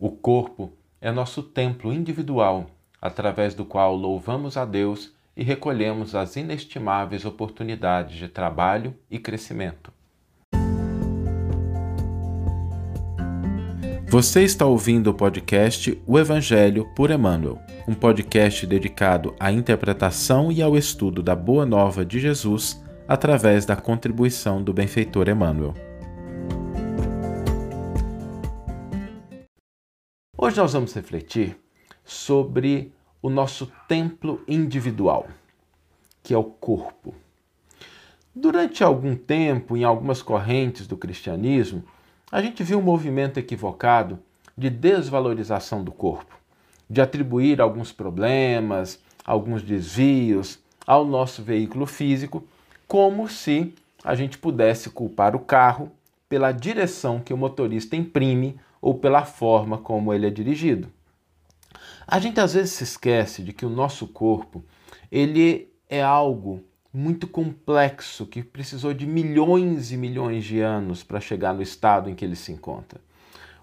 O corpo é nosso templo individual, através do qual louvamos a Deus e recolhemos as inestimáveis oportunidades de trabalho e crescimento. Você está ouvindo o podcast O Evangelho por Emmanuel, um podcast dedicado à interpretação e ao estudo da Boa Nova de Jesus através da contribuição do benfeitor Emmanuel. Hoje nós vamos refletir sobre o nosso templo individual, que é o corpo. Durante algum tempo, em algumas correntes do cristianismo, a gente viu um movimento equivocado de desvalorização do corpo, de atribuir alguns problemas, alguns desvios ao nosso veículo físico, como se a gente pudesse culpar o carro pela direção que o motorista imprime ou pela forma como ele é dirigido. A gente às vezes se esquece de que o nosso corpo, ele é algo muito complexo que precisou de milhões e milhões de anos para chegar no estado em que ele se encontra.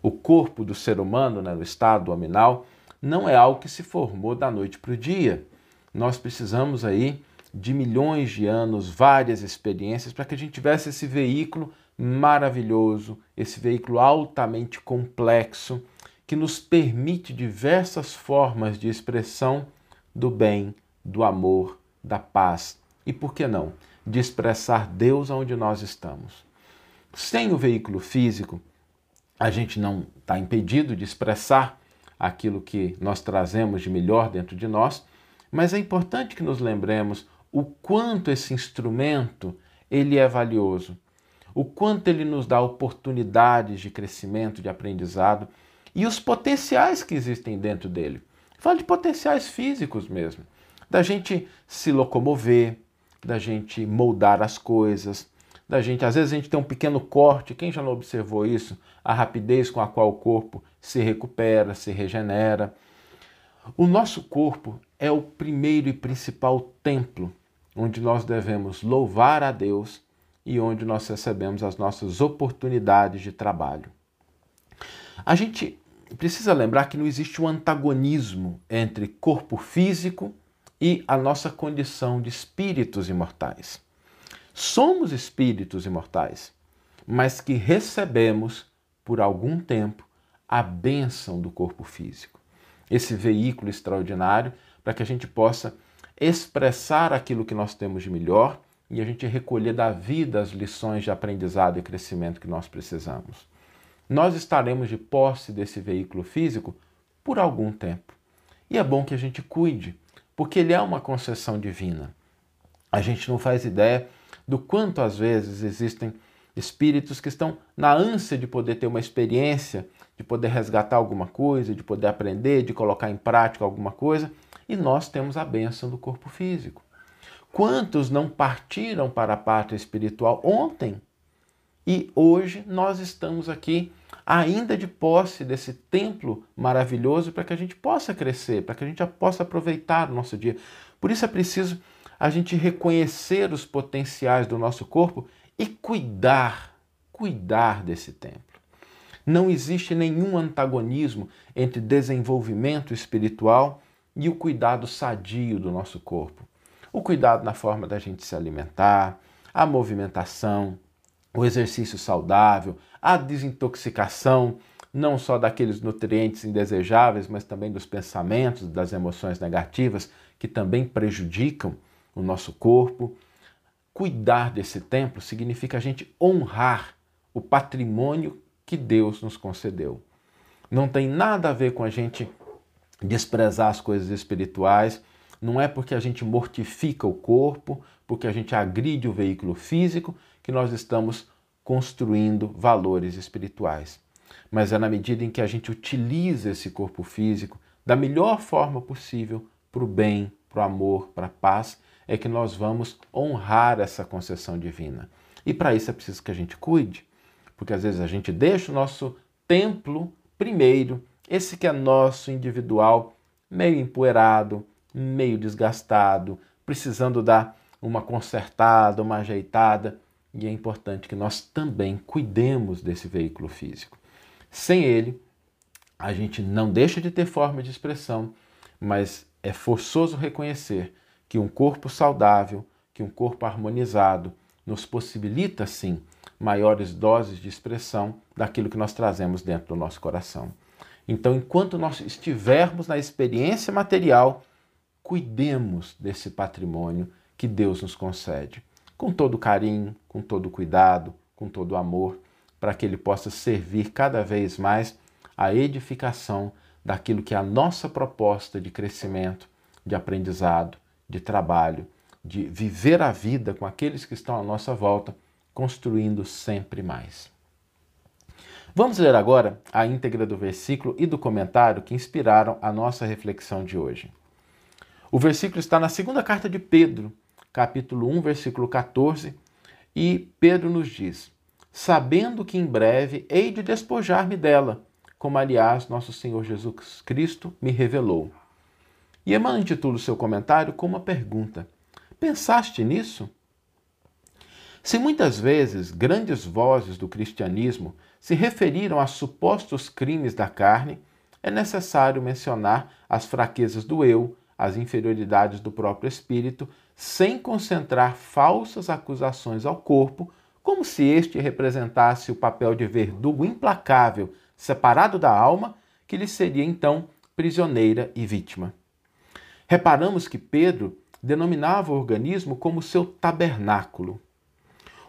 O corpo do ser humano, né, no estado aminal, não é algo que se formou da noite para o dia. Nós precisamos aí de milhões de anos, várias experiências para que a gente tivesse esse veículo maravilhoso, esse veículo altamente complexo que nos permite diversas formas de expressão do bem, do amor, da paz e, por que não, de expressar Deus onde nós estamos. Sem o veículo físico, a gente não está impedido de expressar aquilo que nós trazemos de melhor dentro de nós, mas é importante que nos lembremos o quanto esse instrumento ele é valioso, o quanto ele nos dá oportunidades de crescimento, de aprendizado e os potenciais que existem dentro dele. Fala de potenciais físicos mesmo, da gente se locomover, da gente moldar as coisas, da gente, às vezes a gente tem um pequeno corte, quem já não observou isso? A rapidez com a qual o corpo se recupera, se regenera. O nosso corpo é o primeiro e principal templo onde nós devemos louvar a Deus e onde nós recebemos as nossas oportunidades de trabalho. A gente precisa lembrar que não existe um antagonismo entre corpo físico e a nossa condição de espíritos imortais. Somos espíritos imortais, mas que recebemos por algum tempo a bênção do corpo físico. Esse veículo extraordinário para que a gente possa expressar aquilo que nós temos de melhor e a gente recolher da vida as lições de aprendizado e crescimento que nós precisamos. Nós estaremos de posse desse veículo físico por algum tempo. E é bom que a gente cuide, porque ele é uma concessão divina. A gente não faz ideia do quanto às vezes existem espíritos que estão na ânsia de poder ter uma experiência, de poder resgatar alguma coisa, de poder aprender, de colocar em prática alguma coisa, e nós temos a bênção do corpo físico. Quantos não partiram para a pátria espiritual ontem? E hoje nós estamos aqui ainda de posse desse templo maravilhoso para que a gente possa crescer, para que a gente possa aproveitar o nosso dia. Por isso é preciso a gente reconhecer os potenciais do nosso corpo e cuidar, cuidar desse templo. Não existe nenhum antagonismo entre desenvolvimento espiritual e o cuidado sadio do nosso corpo. O cuidado na forma da gente se alimentar, a movimentação, o exercício saudável, a desintoxicação, não só daqueles nutrientes indesejáveis, mas também dos pensamentos, das emoções negativas que também prejudicam o nosso corpo. Cuidar desse templo significa a gente honrar o patrimônio que Deus nos concedeu. Não tem nada a ver com a gente desprezar as coisas espirituais, não é porque a gente mortifica o corpo, porque a gente agride o veículo físico, que nós estamos construindo valores espirituais. Mas é na medida em que a gente utiliza esse corpo físico da melhor forma possível para o bem, para o amor, para a paz, é que nós vamos honrar essa concessão divina. E para isso é preciso que a gente cuide, porque às vezes a gente deixa o nosso templo primeiro esse que é nosso individual, meio empoeirado, meio desgastado, precisando dar uma consertada, uma ajeitada, e é importante que nós também cuidemos desse veículo físico. Sem ele, a gente não deixa de ter forma de expressão, mas é forçoso reconhecer que um corpo saudável, que um corpo harmonizado, nos possibilita sim maiores doses de expressão daquilo que nós trazemos dentro do nosso coração. Então, enquanto nós estivermos na experiência material, cuidemos desse patrimônio que Deus nos concede, com todo carinho, com todo cuidado, com todo amor, para que ele possa servir cada vez mais à edificação daquilo que é a nossa proposta de crescimento, de aprendizado, de trabalho, de viver a vida com aqueles que estão à nossa volta, construindo sempre mais. Vamos ler agora a íntegra do versículo e do comentário que inspiraram a nossa reflexão de hoje. O versículo está na segunda carta de Pedro, capítulo 1, versículo 14, e Pedro nos diz: Sabendo que em breve hei de despojar-me dela, como aliás nosso Senhor Jesus Cristo me revelou. E Emmanuel intitula o seu comentário com uma pergunta: Pensaste nisso? Se muitas vezes grandes vozes do cristianismo se referiram a supostos crimes da carne, é necessário mencionar as fraquezas do eu, as inferioridades do próprio espírito, sem concentrar falsas acusações ao corpo, como se este representasse o papel de verdugo implacável, separado da alma, que lhe seria então prisioneira e vítima. Reparamos que Pedro denominava o organismo como seu tabernáculo.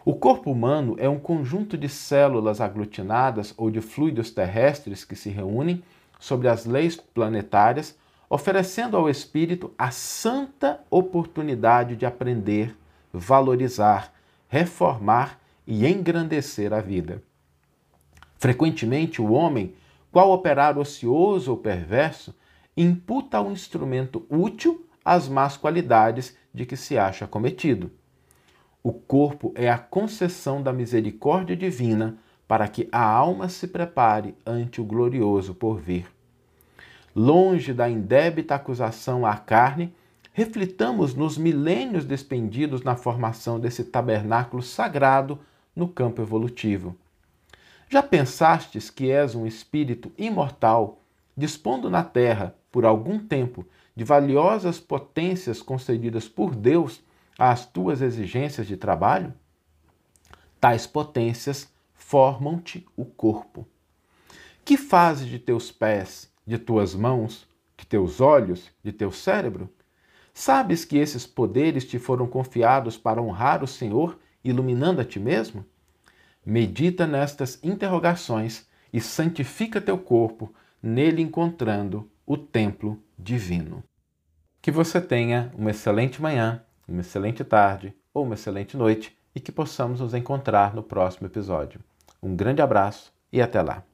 O corpo humano é um conjunto de células aglutinadas ou de fluidos terrestres que se reúnem sobre as leis planetárias, oferecendo ao espírito a santa oportunidade de aprender, valorizar, reformar e engrandecer a vida. Frequentemente, o homem, qual operar ocioso ou perverso, imputa ao instrumento útil as más qualidades de que se acha cometido. O corpo é a concessão da misericórdia divina para que a alma se prepare ante o glorioso porvir. Longe da indébita acusação à carne, reflitamos nos milênios despendidos na formação desse tabernáculo sagrado no campo evolutivo. Já pensastes que és um espírito imortal, dispondo na terra, por algum tempo, de valiosas potências concedidas por Deus às tuas exigências de trabalho? Tais potências formam-te o corpo. Que fazes de teus pés, de tuas mãos, de teus olhos, de teu cérebro? Sabes que esses poderes te foram confiados para honrar o Senhor, iluminando a ti mesmo? Medita nestas interrogações e santifica teu corpo, nele encontrando o templo divino. Que você tenha uma excelente manhã uma excelente tarde ou uma excelente noite e que possamos nos encontrar no próximo episódio. Um grande abraço e até lá!